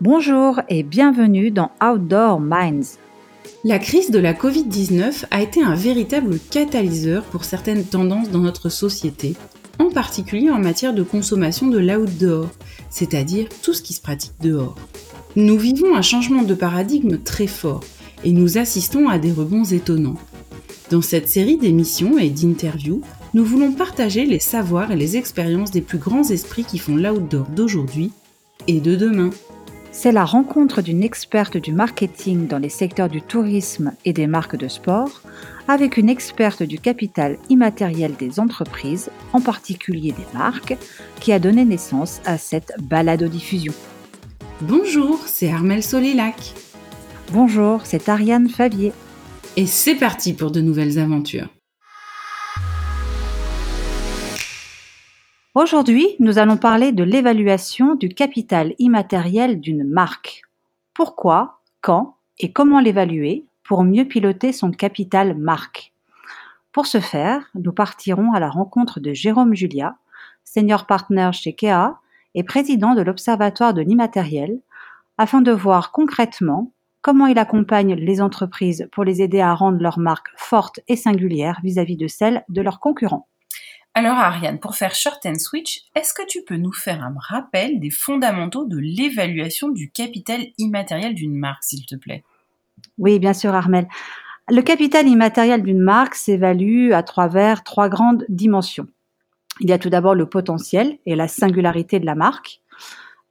Bonjour et bienvenue dans Outdoor Minds. La crise de la Covid-19 a été un véritable catalyseur pour certaines tendances dans notre société, en particulier en matière de consommation de l'outdoor, c'est-à-dire tout ce qui se pratique dehors. Nous vivons un changement de paradigme très fort et nous assistons à des rebonds étonnants. Dans cette série d'émissions et d'interviews, nous voulons partager les savoirs et les expériences des plus grands esprits qui font l'outdoor d'aujourd'hui et de demain. C'est la rencontre d'une experte du marketing dans les secteurs du tourisme et des marques de sport avec une experte du capital immatériel des entreprises, en particulier des marques, qui a donné naissance à cette balado-diffusion. Bonjour, c'est Armel Solélac. Bonjour, c'est Ariane Favier. Et c'est parti pour de nouvelles aventures. Aujourd'hui, nous allons parler de l'évaluation du capital immatériel d'une marque. Pourquoi, quand et comment l'évaluer pour mieux piloter son capital marque? Pour ce faire, nous partirons à la rencontre de Jérôme Julia, senior partner chez KEA et président de l'Observatoire de l'immatériel, afin de voir concrètement comment il accompagne les entreprises pour les aider à rendre leur marque forte et singulière vis-à-vis de celle de leurs concurrents. Alors Ariane, pour faire short and switch, est-ce que tu peux nous faire un rappel des fondamentaux de l'évaluation du capital immatériel d'une marque, s'il te plaît? Oui, bien sûr Armel. Le capital immatériel d'une marque s'évalue à travers trois grandes dimensions. Il y a tout d'abord le potentiel et la singularité de la marque,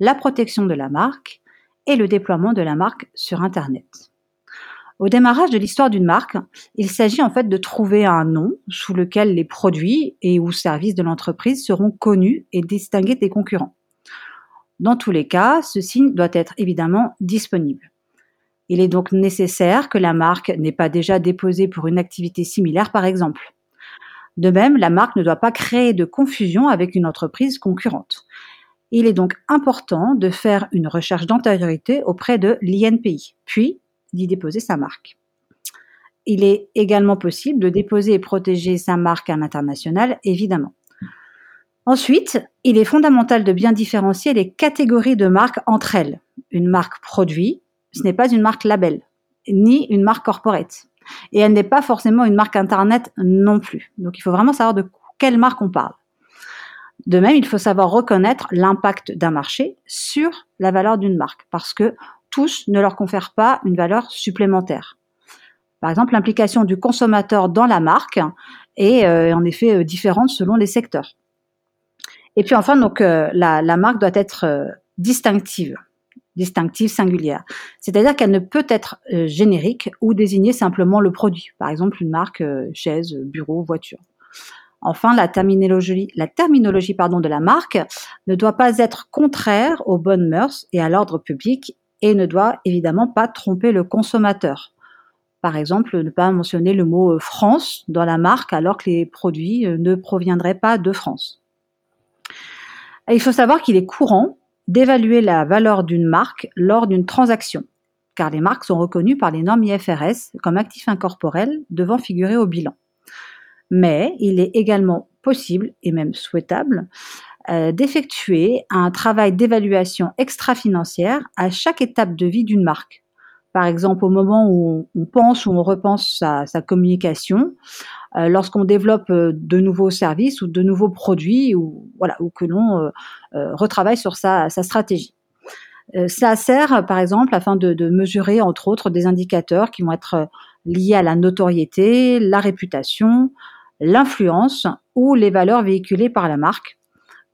la protection de la marque et le déploiement de la marque sur Internet. Au démarrage de l'histoire d'une marque, il s'agit en fait de trouver un nom sous lequel les produits et ou services de l'entreprise seront connus et distingués des concurrents. Dans tous les cas, ce signe doit être évidemment disponible. Il est donc nécessaire que la marque n'ait pas déjà déposé pour une activité similaire, par exemple. De même, la marque ne doit pas créer de confusion avec une entreprise concurrente. Il est donc important de faire une recherche d'antériorité auprès de l'INPI, puis d'y déposer sa marque. Il est également possible de déposer et protéger sa marque à l'international, évidemment. Ensuite, il est fondamental de bien différencier les catégories de marques entre elles. Une marque produit, ce n'est pas une marque label, ni une marque corporate. Et elle n'est pas forcément une marque Internet non plus. Donc il faut vraiment savoir de quelle marque on parle. De même, il faut savoir reconnaître l'impact d'un marché sur la valeur d'une marque, parce que ne leur confèrent pas une valeur supplémentaire. Par exemple, l'implication du consommateur dans la marque est euh, en effet euh, différente selon les secteurs. Et puis enfin, donc euh, la, marque doit être distinctive, distinctive, singulière. C'est-à-dire qu'elle ne peut être générique ou désigner simplement le produit. Par exemple, une marque chaise, bureau, voiture. Enfin, la terminologie, la terminologie pardon, de la marque ne doit pas être contraire aux bonnes mœurs et à l'ordre public et ne doit évidemment pas tromper le consommateur. Par exemple, ne pas mentionner le mot euh, France dans la marque alors que les produits euh, ne proviendraient pas de France. il faut savoir qu'il est courant d'évaluer la valeur d'une marque lors d'une transaction, car les marques sont reconnues par les normes IFRS comme actifs incorporels devant figurer au bilan. Mais il est également possible et même souhaitable euh, d'effectuer un travail d'évaluation extra-financière à chaque étape de vie d'une marque. Par exemple, au moment où on pense ou on repense sa, communication, euh, lorsqu'on développe euh, de nouveaux services ou de nouveaux produits, ou voilà, ou que l'on retravaille sur sa, stratégie. ça sert, par exemple, afin de, de, mesurer, entre autres, des indicateurs qui vont être liés à la notoriété, la réputation, l'influence ou les valeurs véhiculées par la marque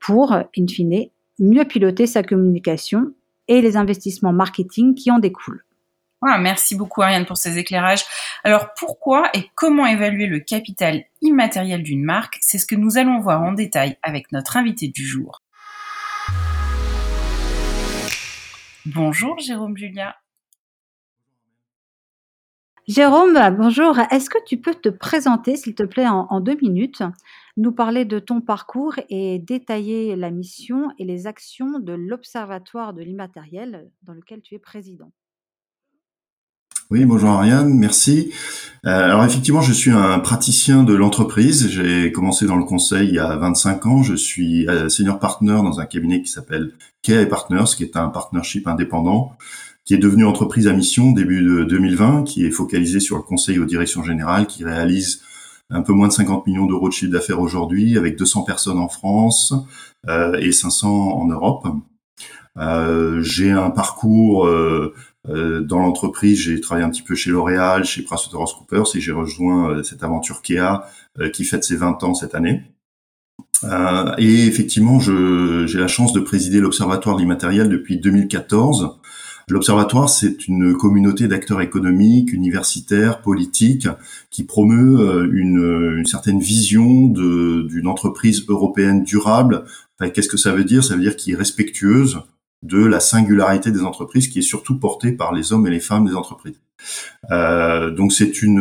pour, in fine, mieux piloter sa communication et les investissements marketing qui en découlent. merci beaucoup Ariane pour ces éclairages. Alors pourquoi et comment évaluer le capital immatériel d'une marque? C'est ce que nous allons voir en détail avec notre invité du jour. Bonjour Jérôme Julia. Jérôme, bonjour. Est-ce que tu peux te présenter, s'il te plaît, en, deux minutes, nous parler de ton parcours et détailler la mission et les actions de l'Observatoire de l'immatériel dans lequel tu es président? Oui, bonjour Ariane, merci. Euh, alors effectivement, je suis un praticien de l'entreprise. J'ai commencé dans le conseil il y a 25 ans. Je suis euh, senior partner dans un cabinet qui s'appelle Kea Partners, qui est un partnership indépendant, qui est devenu entreprise à mission début de 2020, qui est focalisé sur le conseil aux directions générales, qui réalise un peu moins de 50 millions d'euros de chiffre d'affaires aujourd'hui, avec 200 personnes en France euh, et 500 en Europe. Euh, j'ai un parcours euh, euh, dans l'entreprise, j'ai travaillé un petit peu chez L'Oréal, chez PricewaterhouseCoopers et j'ai rejoint euh, cette aventure Kea qui fête ses 20 ans cette année. et effectivement, j'ai la chance de présider l'Observatoire de l'immatériel depuis 2014. L'Observatoire, c'est une communauté d'acteurs économiques, universitaires, politiques, qui promeut une, une certaine vision d'une entreprise européenne durable. Qu'est-ce que ça veut dire? Ça veut dire qui est respectueuse de la singularité des entreprises qui est surtout portée par les hommes et les femmes des entreprises. Euh, donc c'est une,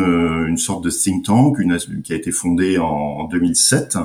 une sorte de think tank une, qui a été fondée en, 2007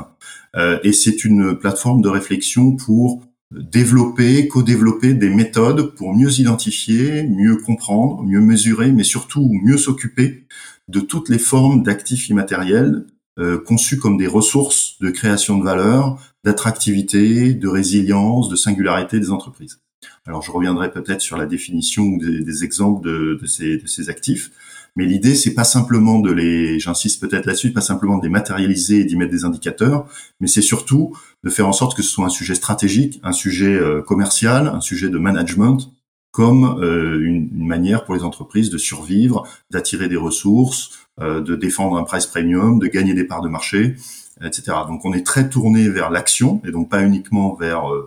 euh, et c'est une plateforme de réflexion pour développer, co-développer des méthodes pour mieux identifier, mieux comprendre, mieux mesurer, mais surtout mieux s'occuper de toutes les formes d'actifs immatériels euh, conçus comme des ressources de création de valeur, d'attractivité, de résilience, de singularité des entreprises. Alors je reviendrai peut-être sur la définition ou des, exemples de, ces, de, ces, actifs, mais l'idée c'est pas simplement de les, j'insiste peut-être là-dessus, pas simplement de les matérialiser et d'y mettre des indicateurs, mais c'est surtout de faire en sorte que ce soit un sujet stratégique, un sujet euh, commercial, un sujet de management, comme euh, une, manière pour les entreprises de survivre, d'attirer des ressources, euh, de défendre un price premium, de gagner des parts de marché, etc. Donc on est très tourné vers l'action et donc pas uniquement vers euh,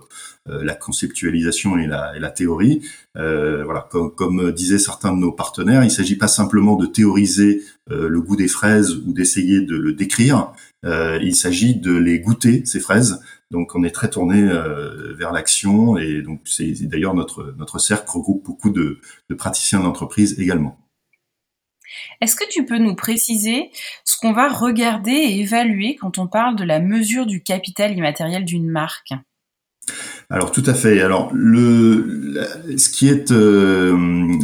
euh, la conceptualisation et la, théorie. Euh, voilà, comme, disaient certains de nos partenaires, il ne s'agit pas simplement de théoriser le goût des fraises ou d'essayer de le décrire. Il s'agit de les goûter ces fraises. Donc on est très tourné vers l'action et donc c'est d'ailleurs notre notre cercle regroupe beaucoup de, de praticiens d'entreprise également. Est-ce que tu peux nous préciser ce qu'on va regarder et évaluer quand on parle de la mesure du capital immatériel d'une marque? Alors tout à fait. Alors ce qui est euh,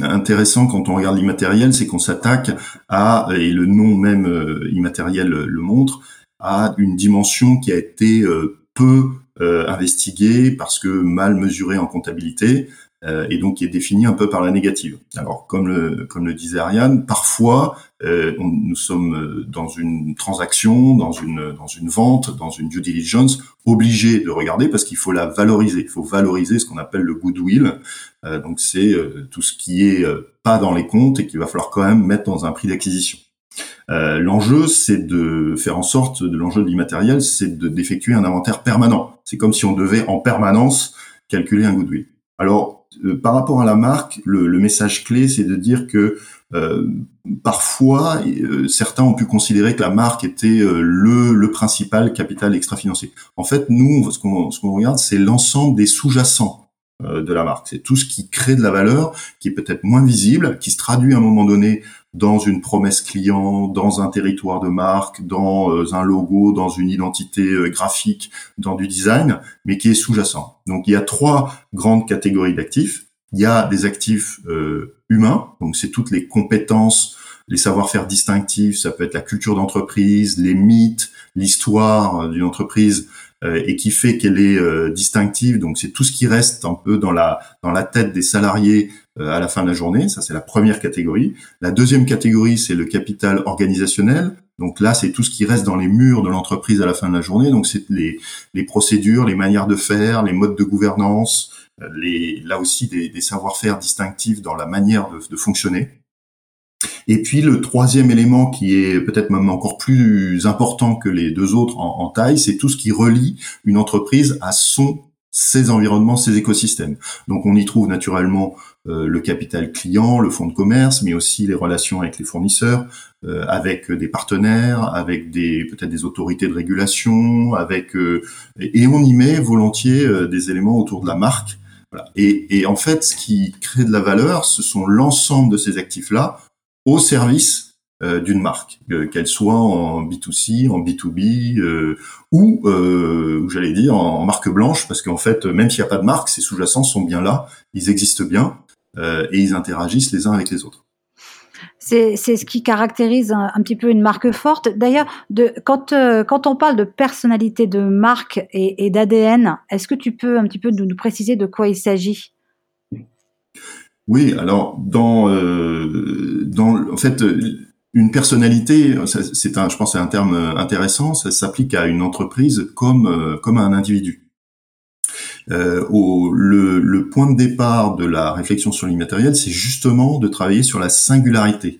intéressant quand on regarde l'immatériel, c'est qu'on s'attaque à et le nom même euh, immatériel le montre à une dimension qui a été euh, peu investiguée parce que mal mesurée en comptabilité, euh, et donc qui est défini un peu par la négative. Alors comme le comme le disait Ariane, parfois euh, nous sommes euh, dans une transaction, dans une dans une vente, dans une due diligence, obligés de regarder parce qu'il faut la valoriser. Il faut valoriser ce qu'on appelle le goodwill. donc c'est tout ce qui est pas dans les comptes et qu'il va falloir quand même mettre dans un prix d'acquisition. Euh, l'enjeu, c'est de faire en sorte, de l'enjeu de l'immatériel, c'est d'effectuer un inventaire permanent. C'est comme si on devait en permanence calculer un goodwill. Alors, euh, par rapport à la marque, le, message clé, c'est de dire que euh, parfois, euh, certains ont pu considérer que la marque était le, le principal capital extra-financier. En fait, nous, ce qu'on ce qu'on regarde, c'est l'ensemble des sous-jacents de la marque. C'est tout ce qui crée de la valeur, qui est peut-être moins visible, qui se traduit à un moment donné dans une promesse client, dans un territoire de marque, dans euh, un logo, dans une identité euh, graphique, dans du design, mais qui est sous-jacent. Donc il y a trois grandes catégories d'actifs. Il y a des actifs euh, humains, donc c'est toutes les compétences, les savoir-faire distinctifs, ça peut être la culture d'entreprise, les mythes, l'histoire d'une entreprise, et qui fait qu'elle est distinctive. Donc c'est tout ce qui reste un peu dans la dans la tête des salariés à la fin de la journée. Ça c'est la première catégorie. La deuxième catégorie c'est le capital organisationnel. Donc là, c'est tout ce qui reste dans les murs de l'entreprise à la fin de la journée. Donc c'est les, les procédures, les manières de faire, les modes de gouvernance, les, là aussi des, des savoir-faire distinctifs dans la manière de, de fonctionner. Et puis le troisième élément qui est peut-être même encore plus important que les deux autres en, taille, c'est tout ce qui relie une entreprise à son ses environnements, ses écosystèmes. Donc on y trouve naturellement euh, le capital client, le fonds de commerce, mais aussi les relations avec les fournisseurs, euh, avec des partenaires, avec des peut-être des autorités de régulation, avec euh, et on y met volontiers des éléments autour de la marque. Voilà. Et, et en fait, ce qui crée de la valeur, ce sont l'ensemble de ces actifs-là au service euh, d'une marque, euh, qu'elle soit en B2C, en B2B euh, ou, j'allais dire, en, marque blanche, parce qu'en fait, même s'il n'y a pas de marque, ces sous-jacents sont bien là, ils existent bien et ils interagissent les uns avec les autres. C'est ce qui caractérise un, petit peu une marque forte. D'ailleurs, quand, euh, quand on parle de personnalité de marque et, d'ADN, est-ce que tu peux un petit peu nous, préciser de quoi il s'agit? Oui, alors dans, euh, dans en fait une personnalité, c'est un, je pense, c'est un terme intéressant. Ça s'applique à une entreprise comme euh, comme à un individu. Euh, au, le, le, point de départ de la réflexion sur l'immatériel, c'est justement de travailler sur la singularité.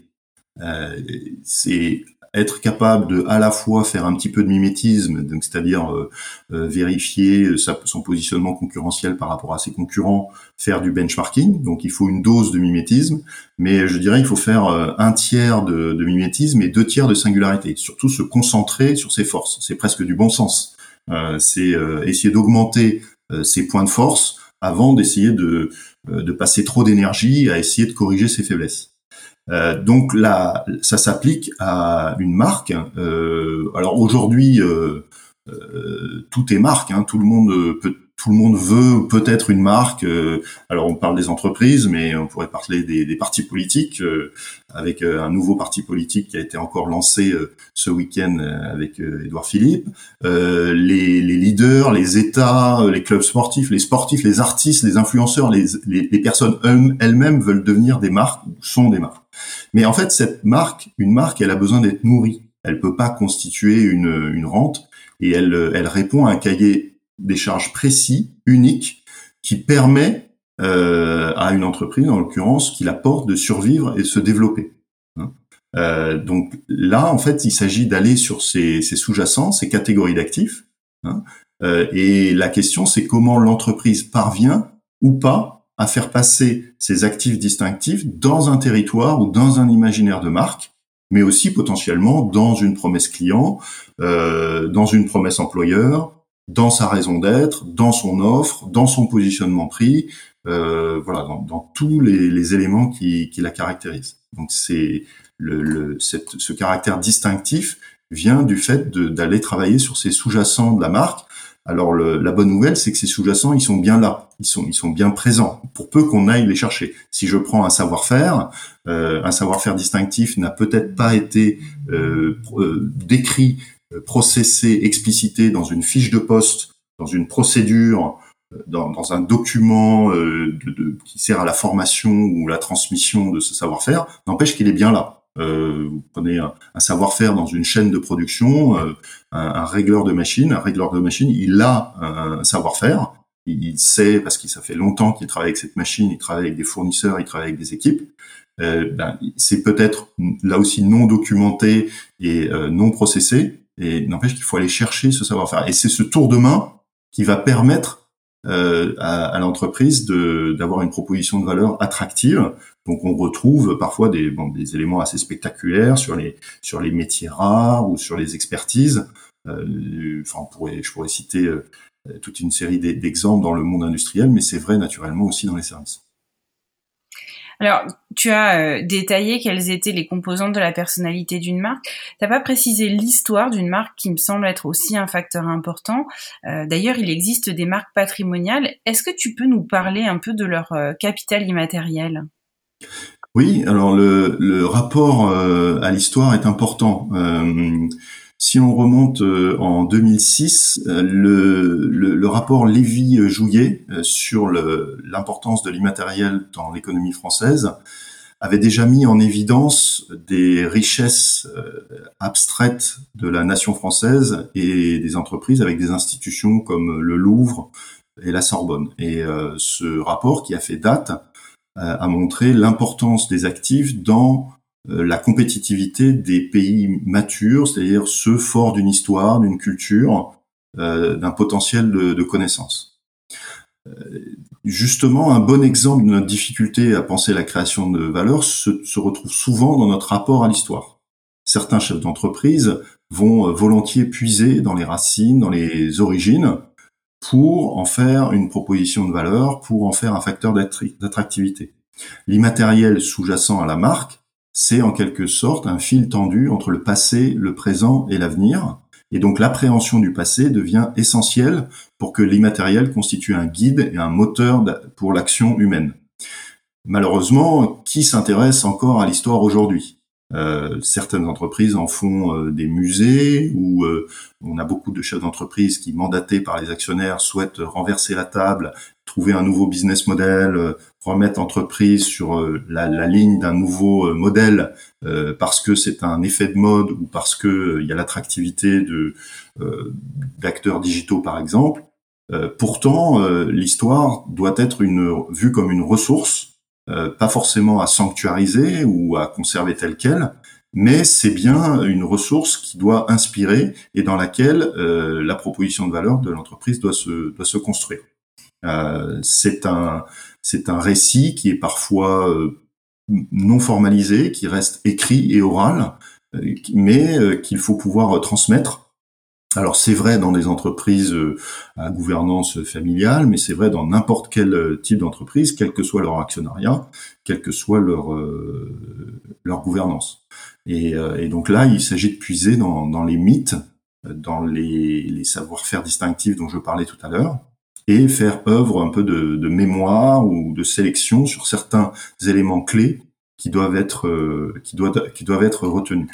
Euh, c'est être capable de à la fois faire un petit peu de mimétisme, donc c'est-à-dire euh, euh vérifier sa, son positionnement concurrentiel par rapport à ses concurrents, faire du benchmarking. Donc il faut une dose de mimétisme, mais je dirais il faut faire euh, un tiers de, de, mimétisme et deux tiers de singularité. Surtout se concentrer sur ses forces. C'est presque du bon sens. Euh, c'est essayer d'augmenter ses points de force avant d'essayer de, de passer trop d'énergie à essayer de corriger ses faiblesses. Euh, donc là, ça s'applique à une marque. Euh, alors aujourd'hui, euh, tout est marque. Hein, tout le monde peut tout le monde veut peut-être une marque. Euh, alors on parle des entreprises, mais on pourrait parler des, des partis politiques, euh, avec euh, un nouveau parti politique qui a été encore lancé ce week-end avec Édouard Philippe. Les, les, leaders, les États, les clubs sportifs, les sportifs, les artistes, les influenceurs, les, les, les personnes elles-mêmes veulent devenir des marques, sont des marques. Mais en fait, cette marque, une marque, elle a besoin d'être nourrie. Elle peut pas constituer une, une rente et elle, elle répond à un cahier des charges précis, uniques, qui permet euh, à une entreprise, en l'occurrence, qui la porte de survivre et de se développer. Hein. Euh, donc là, en fait, il s'agit d'aller sur ces, sous-jacents, ces catégories d'actifs. Hein. Euh, et la question, c'est comment l'entreprise parvient ou pas à faire passer ces actifs distinctifs dans un territoire ou dans un imaginaire de marque, mais aussi potentiellement dans une promesse client, dans une promesse employeur, dans sa raison d'être, dans son offre, dans son positionnement prix, euh, voilà, dans, tous les, éléments qui, la caractérisent. Donc c'est ce caractère distinctif vient du fait d'aller travailler sur ces sous-jacents de la marque. Alors la bonne nouvelle, c'est que ces sous-jacents, ils sont bien là, ils sont, ils sont bien présents, pour peu qu'on aille les chercher. Si je prends un savoir-faire, euh, un savoir-faire distinctif n'a peut-être pas été euh, euh décrit processé, explicité dans une fiche de poste, dans une procédure, dans, un document qui sert à la formation ou la transmission de ce savoir-faire, n'empêche qu'il est bien là. Euh, vous prenez un, savoir-faire dans une chaîne de production, un, un, régleur de machine, un régleur de machine, il a un savoir-faire, il sait parce qu'il ça fait longtemps qu'il travaille avec cette machine, il travaille avec des fournisseurs, il travaille avec des équipes. Euh, ben, c'est peut-être là aussi non documenté et euh, non processé, et n'empêche qu'il faut aller chercher ce savoir-faire. Et c'est ce tour de main qui va permettre euh, à, à l'entreprise d'avoir une proposition de valeur attractive. Donc on retrouve parfois des, éléments assez spectaculaires sur les, métiers rares ou sur les expertises. Euh, enfin, je pourrais citer euh, toute une série d'exemples dans le monde industriel, mais c'est vrai naturellement aussi dans les services. Alors, tu as euh, détaillé quelles étaient les composantes de la personnalité d'une marque. T'as pas précisé l'histoire d'une marque qui me semble être aussi un facteur important. D'ailleurs, il existe des marques patrimoniales. Est-ce que tu peux nous parler un peu de leur capital immatériel? Oui, alors le, rapport à l'histoire est important. Si on remonte euh, en 2006, euh, le, le, rapport Lévy-Jouillet euh, sur l'importance de l'immatériel dans l'économie française avait déjà mis en évidence des richesses abstraites de la nation française et des entreprises avec des institutions comme le Louvre et la Sorbonne. Et ce rapport qui a fait date a montré l'importance des actifs dans euh, la compétitivité des pays matures, c'est-à-dire ceux forts d'une histoire, d'une culture, euh, d'un potentiel de, connaissances. Euh, justement, un bon exemple de notre difficulté à penser la création de valeur se retrouve souvent dans notre rapport à l'histoire. Certains chefs d'entreprise vont volontiers puiser dans les racines, dans les origines, pour en faire une proposition de valeur, pour en faire un facteur d'attractivité. L'immatériel sous-jacent à la marque c'est en quelque sorte un fil tendu entre le passé, le présent et l'avenir. Et donc l'appréhension du passé devient essentielle pour que l'immatériel constitue un guide et un moteur pour l'action humaine. malheureusement, qui s'intéresse encore à l'histoire aujourd'hui? Euh, certaines entreprises en font euh, des musées ou euh, on a beaucoup de chefs d'entreprise qui, mandatés par les actionnaires, souhaitent renverser la table, trouver un nouveau business model, remettre l'entreprise sur la, la, ligne d'un nouveau modèle parce que c'est un effet de mode ou parce que il y a l'attractivité de d'acteurs digitaux par exemple. pourtant, l'histoire doit être une, vue comme une ressource euh, pas forcément à sanctuariser ou à conserver telle quelle, mais c'est bien une ressource qui doit inspirer et dans laquelle euh, la proposition de valeur de l'entreprise doit se, doit se construire. Euh, c'est un, c'est un récit qui est parfois euh, non formalisé, qui reste écrit et oral, mais qu'il faut pouvoir transmettre alors c'est vrai dans des entreprises euh, à gouvernance familiale, mais c'est vrai dans n'importe quel euh, type d'entreprise, quel que soit leur actionnariat, quelle que soit leur euh, leur gouvernance. Et, donc là, il s'agit de puiser dans, les mythes, dans les, savoir-faire distinctifs dont je parlais tout à l'heure, et faire œuvre un peu de, mémoire ou de sélection sur certains éléments clés qui doivent être qui doivent qui doivent être retenus.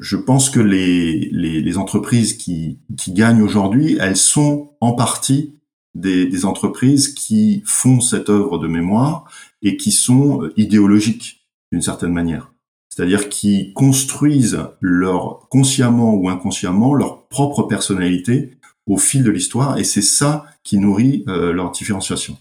Je pense que les, les, entreprises qui, qui gagnent aujourd'hui, elles sont en partie des, des, entreprises qui font cette œuvre de mémoire et qui sont idéologiques d'une certaine manière. C'est-à-dire qui construisent leur consciemment ou inconsciemment leur propre personnalité au fil de l'histoire et c'est ça qui nourrit euh, leur différenciation.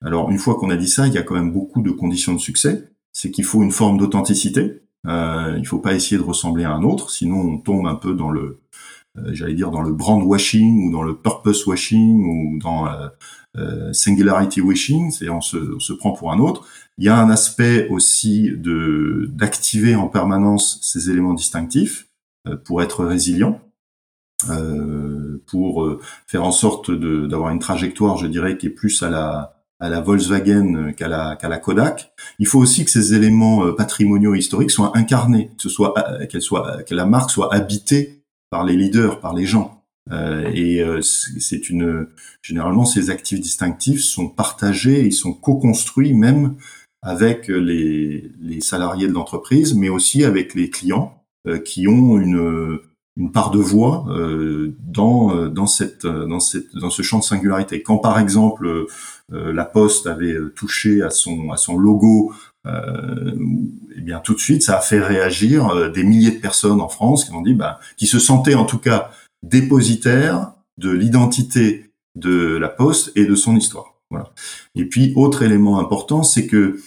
Alors une fois qu'on a dit ça, il y a quand même beaucoup de conditions de succès. C'est qu'il faut une forme d'authenticité, euh, il faut pas essayer de ressembler à un autre, sinon on tombe un peu dans le, euh, j'allais dire dans le brand washing ou dans le purpose washing ou dans euh, euh singularity washing, c'est on se, on se prend pour un autre. Il y a un aspect aussi de d'activer en permanence ces éléments distinctifs euh, pour être résilient. pour faire en sorte d'avoir une trajectoire, je dirais, qui est plus à la à la Volkswagen euh, qu'à la, qu'à la Kodak. Il faut aussi que ces éléments euh, patrimoniaux historiques soient incarnés, que ce soit euh, qu'elle soit que la marque soit habitée par les leaders, par les gens. Euh, et c'est une généralement ces actifs distinctifs sont partagés, ils sont co-construits même avec les, les salariés de l'entreprise, mais aussi avec les clients qui ont une une part de voix euh, dans dans cette dans cette dans ce champ de singularité. Quand par exemple euh, la Poste avait euh, touché à son à son logo, euh, eh bien tout de suite ça a fait réagir des milliers de personnes en France qui ont dit, bah, qui se sentaient en tout cas dépositaires de l'identité de la Poste et de son histoire. Voilà. Et puis autre élément important, c'est que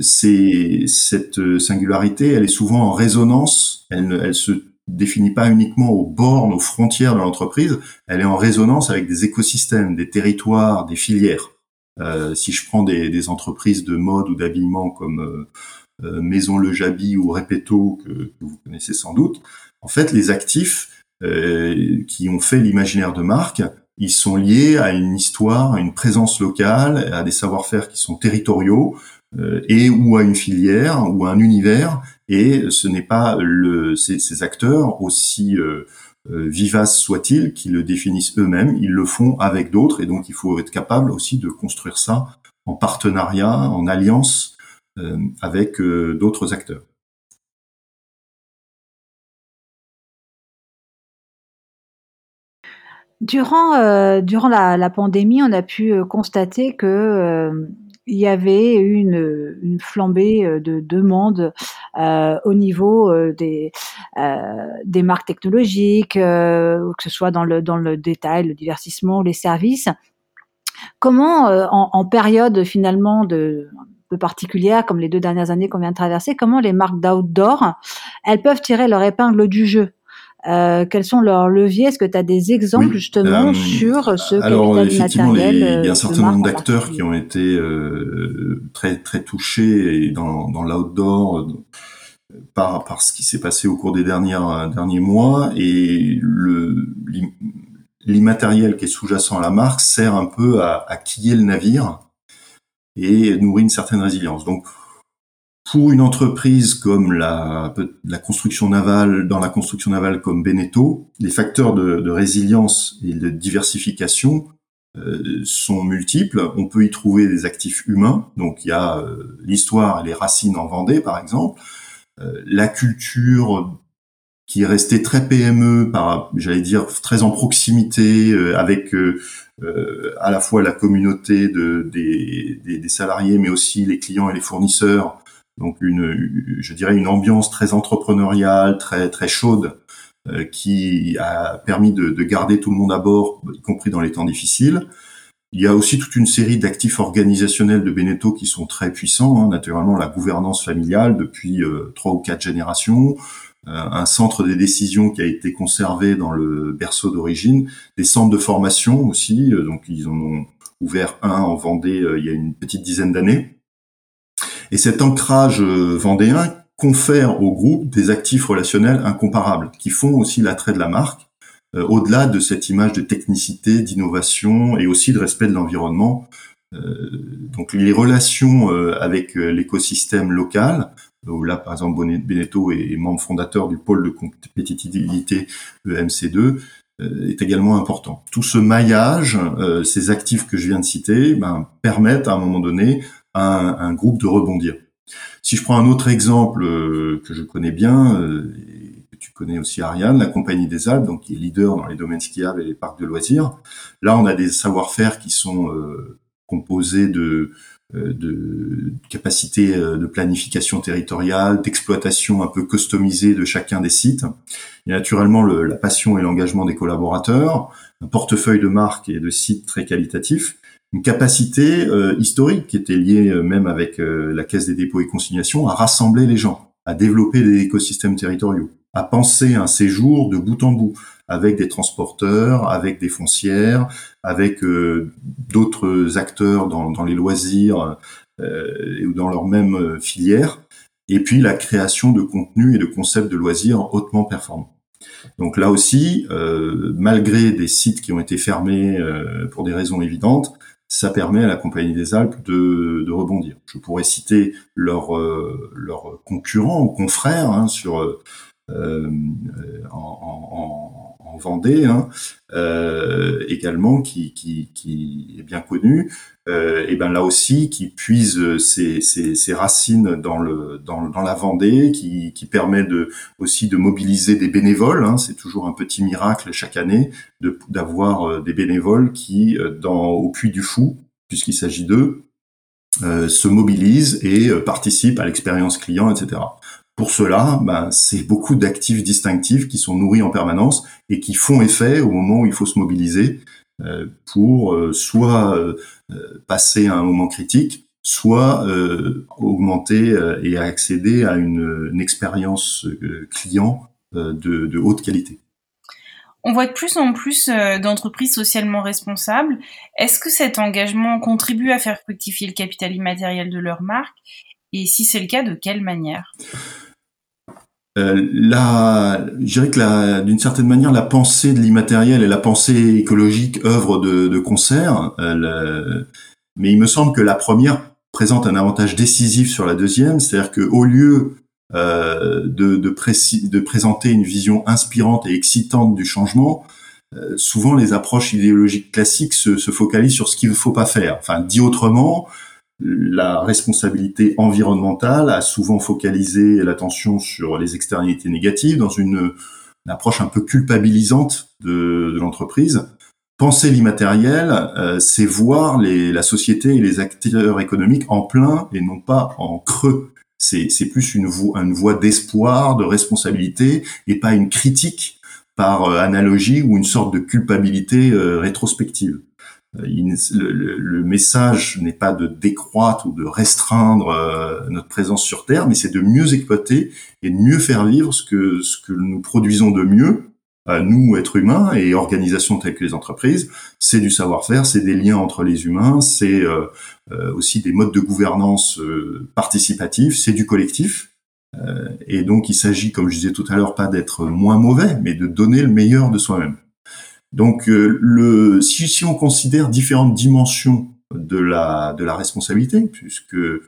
c'est cette singularité, elle est souvent en résonance, elle, elle se définit pas uniquement aux bornes, aux frontières de l'entreprise, elle est en résonance avec des écosystèmes, des territoires, des filières. Euh, si je prends des, des, entreprises de mode ou d'habillement comme euh, euh Maison Le Jabi ou Repetto, que, que, vous connaissez sans doute, en fait, les actifs euh, qui ont fait l'imaginaire de marque, ils sont liés à une histoire, à une présence locale, à des savoir-faire qui sont territoriaux, et ou à une filière ou à un univers et ce n'est pas le, ces, acteurs aussi euh, euh, vivaces soient-ils qui le définissent eux-mêmes, ils le font avec d'autres et donc il faut être capable aussi de construire ça en partenariat, en alliance euh, avec d'autres acteurs. Durant, durant la, pandémie, on a pu constater que il y avait une, une flambée euh, de demandes euh, au niveau euh, des, marques technologiques, que ce soit dans le, dans le détail, le divertissement, les services. Comment, en, en, période finalement de peu particulière, comme les deux dernières années qu'on vient de traverser, comment les marques d'outdoor, elles peuvent tirer leur épingle du jeu? Euh, quels sont leurs leviers? Est-ce que tu as des exemples justement euh, sur ce alors, capital effectivement, immatériel Il y a un euh, certain nombre d'acteurs qui ont été euh, très très touchés dans, dans l'outdoor par, par ce qui s'est passé au cours des dernières, derniers mois. Et le l'immatériel qui est sous-jacent à la marque sert un peu à, à quiller le navire et nourrit une certaine résilience. Donc pour une entreprise comme la, la construction navale, dans la construction navale comme Beneteau, les facteurs de, résilience et de diversification sont multiples. On peut y trouver des actifs humains, donc il y a l'histoire et les racines en Vendée, par exemple, la culture qui est resté très PME, par, j'allais dire très en proximité euh, avec euh, euh, à la fois la communauté de, des, des, salariés, mais aussi les clients et les fournisseurs. Donc une, je dirais une ambiance très entrepreneuriale, très très chaude, qui a permis de, de, garder tout le monde à bord, y compris dans les temps difficiles. Il y a aussi toute une série d'actifs organisationnels de Beneteau qui sont très puissants. Hein, naturellement, la gouvernance familiale depuis trois ou quatre générations, euh, un centre des décisions qui a été conservé dans le berceau d'origine, des centres de formation aussi, euh, donc ils en ont ouvert un en Vendée euh, il y a une petite dizaine d'années. Et cet ancrage vendéen confère au groupe des actifs relationnels incomparables, qui font aussi l'attrait de la marque, au-delà de cette image de technicité, d'innovation et aussi de respect de l'environnement. donc les relations avec l'écosystème local, où là, par exemple, Beneteau est membre fondateur du pôle de compétitivité EMC2, euh, est également important. Tout ce maillage, euh, ces actifs que je viens de citer, ben, permettent à un moment donné à un, groupe de rebondir. Si je prends un autre exemple euh, que je connais bien, et que tu connais aussi Ariane, la Compagnie des Alpes, donc qui est leader dans les domaines skiables et les parcs de loisirs. Là, on a des savoir-faire qui sont composés de euh, de euh, de planification territoriale, d'exploitation un peu customisée de chacun des sites. Il y a naturellement le, la passion et l'engagement des collaborateurs, un portefeuille de marques et de sites très qualitatifs, une capacité euh, historique qui était liée même avec la Caisse des dépôts et consignations à rassembler les gens, à développer des écosystèmes territoriaux, à penser un séjour de bout en bout, avec des transporteurs, avec des foncières, avec euh, d'autres acteurs dans, dans, les loisirs euh, ou dans leur même euh, filière, et puis la création de contenus et de concepts de loisirs hautement performants. Donc là aussi, euh, malgré des sites qui ont été fermés pour des raisons évidentes, ça permet à la Compagnie des Alpes de, de rebondir. Je pourrais citer leurs leur concurrents ou confrères hein, sur euh, en, en, en Vendée, hein, euh, également, qui, qui, qui, est bien connu, euh, et ben là aussi, qui puise ses, ses, ses racines dans, le, dans, dans, la Vendée, qui, qui permet de, aussi de mobiliser des bénévoles. Hein, c'est toujours un petit miracle chaque année d'avoir euh, des bénévoles qui, euh, dans, au Puy du Fou, puisqu'il s'agit d'eux, euh, se mobilisent et euh, participent à l'expérience client, etc. Pour cela, ben, c'est beaucoup d'actifs distinctifs qui sont nourris en permanence et qui font effet au moment où il faut se mobiliser pour euh, soit euh, passer à un moment critique, soit augmenter et accéder à une, expérience client de, haute qualité. On voit de plus en plus d'entreprises socialement responsables. Est-ce que cet engagement contribue à faire fructifier le capital immatériel de leur marque? Et si c'est le cas, de quelle manière? Euh, je dirais que d'une certaine manière, la pensée de l'immatériel et la pensée écologique œuvrent de, de concert. Euh, mais il me semble que la première présente un avantage décisif sur la deuxième, c'est-à-dire que au lieu euh, de, de, de, présenter une vision inspirante et excitante du changement, euh, souvent les approches idéologiques classiques se, se focalisent sur ce qu'il ne faut pas faire. Enfin, dit autrement, la responsabilité environnementale a souvent focalisé l'attention sur les externalités négatives dans une, approche un peu culpabilisante de, l'entreprise. Penser l'immatériel, euh, c'est voir la société et les acteurs économiques en plein et non pas en creux. C'est, plus une voie, une voie d'espoir, de responsabilité et pas une critique par euh, analogie ou une sorte de culpabilité euh, rétrospective. Euh, le, message n'est pas de décroître ou de restreindre euh, notre présence sur Terre, mais c'est de mieux exploiter et de mieux faire vivre ce que, nous produisons de mieux, nous, êtres humains et organisations telles que les entreprises. C'est du savoir-faire, c'est des liens entre les humains, c'est euh, aussi des modes de gouvernance participatifs, c'est du collectif. et donc, il s'agit, comme je disais tout à l'heure, pas d'être moins mauvais, mais de donner le meilleur de soi-même. Donc, euh, le, si, si, on considère différentes dimensions de la, de la responsabilité, puisque euh,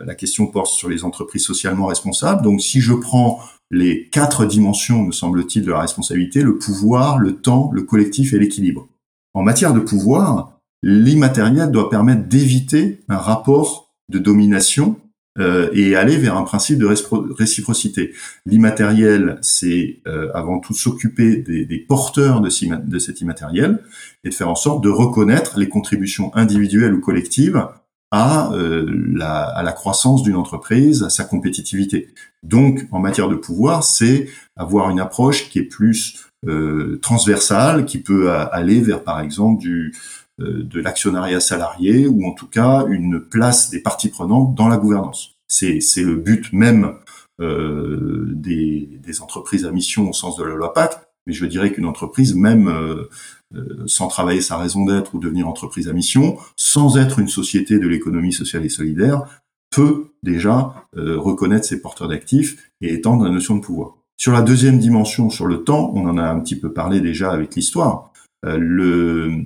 la question porte sur les entreprises socialement responsables, donc si je prends les quatre dimensions, me semble-t-il, de la responsabilité, le pouvoir, le temps, le collectif et l'équilibre. En matière de pouvoir, l'immatériel doit permettre d'éviter un rapport de domination euh, et aller vers un principe de réciprocité. L'immatériel, c'est euh, avant tout s'occuper des, des, porteurs de, cet immatériel et de faire en sorte de reconnaître les contributions individuelles ou collectives à, euh, la, à la croissance d'une entreprise, à sa compétitivité. Donc, en matière de pouvoir, c'est avoir une approche qui est plus euh, transversale, qui peut aller vers, par exemple, du, de l'actionnariat salarié ou en tout cas une place des parties prenantes dans la gouvernance. C'est, le but même euh, des, entreprises à mission au sens de la loi Pacte, mais je dirais qu'une entreprise, même euh, euh, sans travailler sa raison d'être ou devenir entreprise à mission, sans être une société de l'économie sociale et solidaire, peut déjà euh, reconnaître ses porteurs d'actifs et étendre la notion de pouvoir. Sur la deuxième dimension, sur le temps, on en a un petit peu parlé déjà avec l'histoire. Euh, le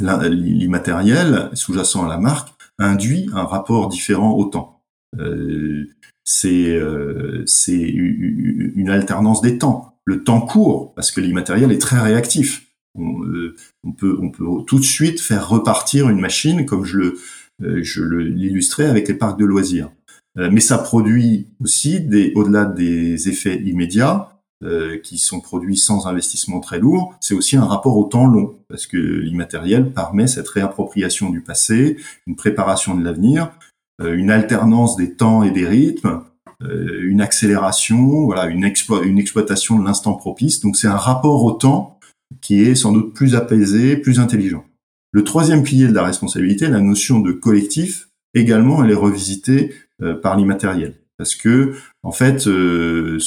l'immatériel sous-jacent à la marque induit un rapport différent au temps. c'est c'est une alternance des temps. Le temps court parce que l'immatériel est très réactif. Euh, on, peut, on peut tout de suite faire repartir une machine comme je le, euh, je l'illustrais avec les parcs de loisirs. Euh, mais ça produit aussi, au-delà des effets immédiats, qui sont produits sans investissement très lourd, c'est aussi un rapport au temps long, parce que l'immatériel permet cette réappropriation du passé, une préparation de l'avenir, une alternance des temps et des rythmes, une accélération, voilà, une, une exploitation de l'instant propice. Donc c'est un rapport au temps qui est sans doute plus apaisé, plus intelligent. Le troisième pilier de la responsabilité, la notion de collectif, également, elle est revisitée euh, par l'immatériel. Parce que, en fait, euh,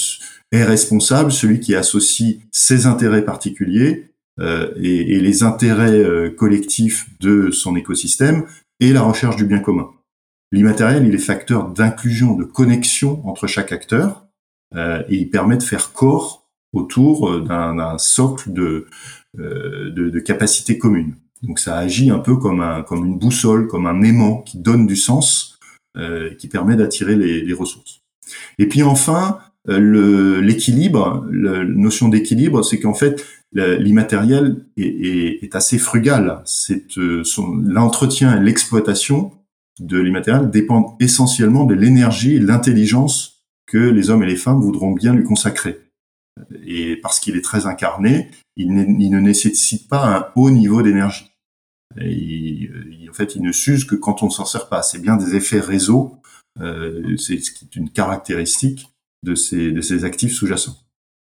est responsable celui qui associe ses intérêts particuliers euh, et, les intérêts collectifs de son écosystème et la recherche du bien commun. L'immatériel, il est facteur d'inclusion, de connexion entre chaque acteur, et il permet de faire corps autour euh, d'un socle de, euh, capacités communes. Donc ça agit un peu comme, un, comme une boussole, comme un aimant qui donne du sens, euh, qui permet d'attirer les, ressources. Et puis enfin, euh, l'équilibre, la notion d'équilibre, c'est qu'en fait, l'immatériel est, assez frugal. C'est l'entretien et l'exploitation de l'immatériel dépendent essentiellement de l'énergie et l'intelligence que les hommes et les femmes voudront bien lui consacrer et parce qu'il est très incarné, il, ne nécessite pas un haut niveau d'énergie. en fait, il ne s'use que quand on s'en sert pas. C'est bien des effets réseau, euh, c'est une caractéristique de ces, actifs sous-jacents.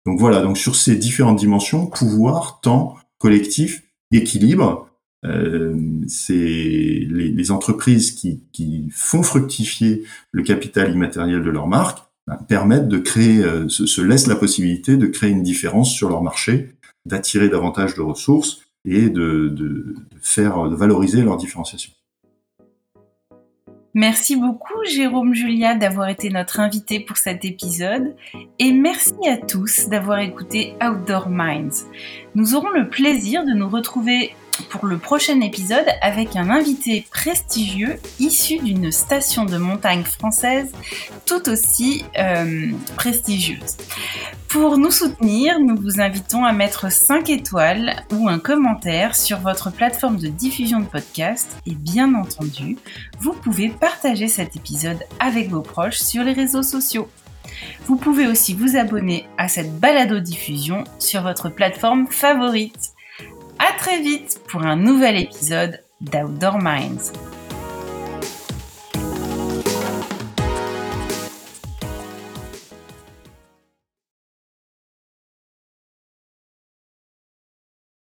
Donc voilà, donc sur ces différentes dimensions, pouvoir, temps, collectif, équilibre, euh, c'est les, entreprises qui, qui font fructifier le capital immatériel de leur marque permettent de créer, euh, se, se laissent la possibilité de créer une différence sur leur marché, d'attirer davantage de ressources et de, de, faire de valoriser leur différenciation. Merci beaucoup Jérôme Julia d'avoir été notre invité pour cet épisode et merci à tous d'avoir écouté Outdoor Minds. Nous aurons le plaisir de nous retrouver pour le prochain épisode avec un invité prestigieux issu d'une station de montagne française tout aussi euh, prestigieuse. Pour nous soutenir, nous vous invitons à mettre 5 étoiles ou un commentaire sur votre plateforme de diffusion de podcast et bien entendu, vous pouvez partager cet épisode avec vos proches sur les réseaux sociaux. Vous pouvez aussi vous abonner à cette balado-diffusion sur votre plateforme favorite. À très vite pour un nouvel épisode d'Outdoor Minds.